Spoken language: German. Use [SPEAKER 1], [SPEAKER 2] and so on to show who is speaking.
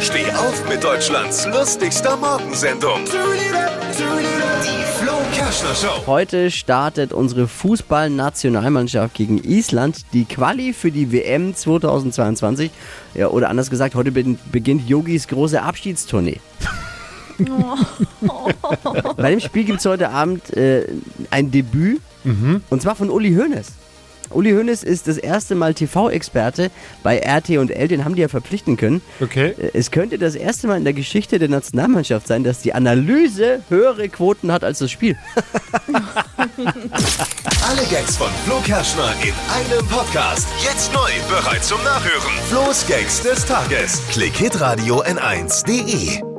[SPEAKER 1] Steh auf mit Deutschlands lustigster Morgensendung. Die Flo Kerschner Show.
[SPEAKER 2] Heute startet unsere Fußballnationalmannschaft gegen Island die Quali für die WM 2022. Ja, oder anders gesagt, heute be- beginnt Yogis große Abschiedstournee. Bei dem Spiel gibt es heute Abend äh, ein Debüt und zwar von Uli Hoeneß. Uli Hoeneß ist das erste Mal TV-Experte bei RT&L, den haben die ja verpflichten können.
[SPEAKER 3] Okay.
[SPEAKER 2] Äh, Es könnte das erste Mal in der Geschichte der Nationalmannschaft sein, dass die Analyse höhere Quoten hat als das Spiel.
[SPEAKER 1] Alle Gags von Flo Kerschner in einem Podcast. Jetzt neu, bereit zum Nachhören. Flo's Gags des Tages. Klick Hitradio N1.de.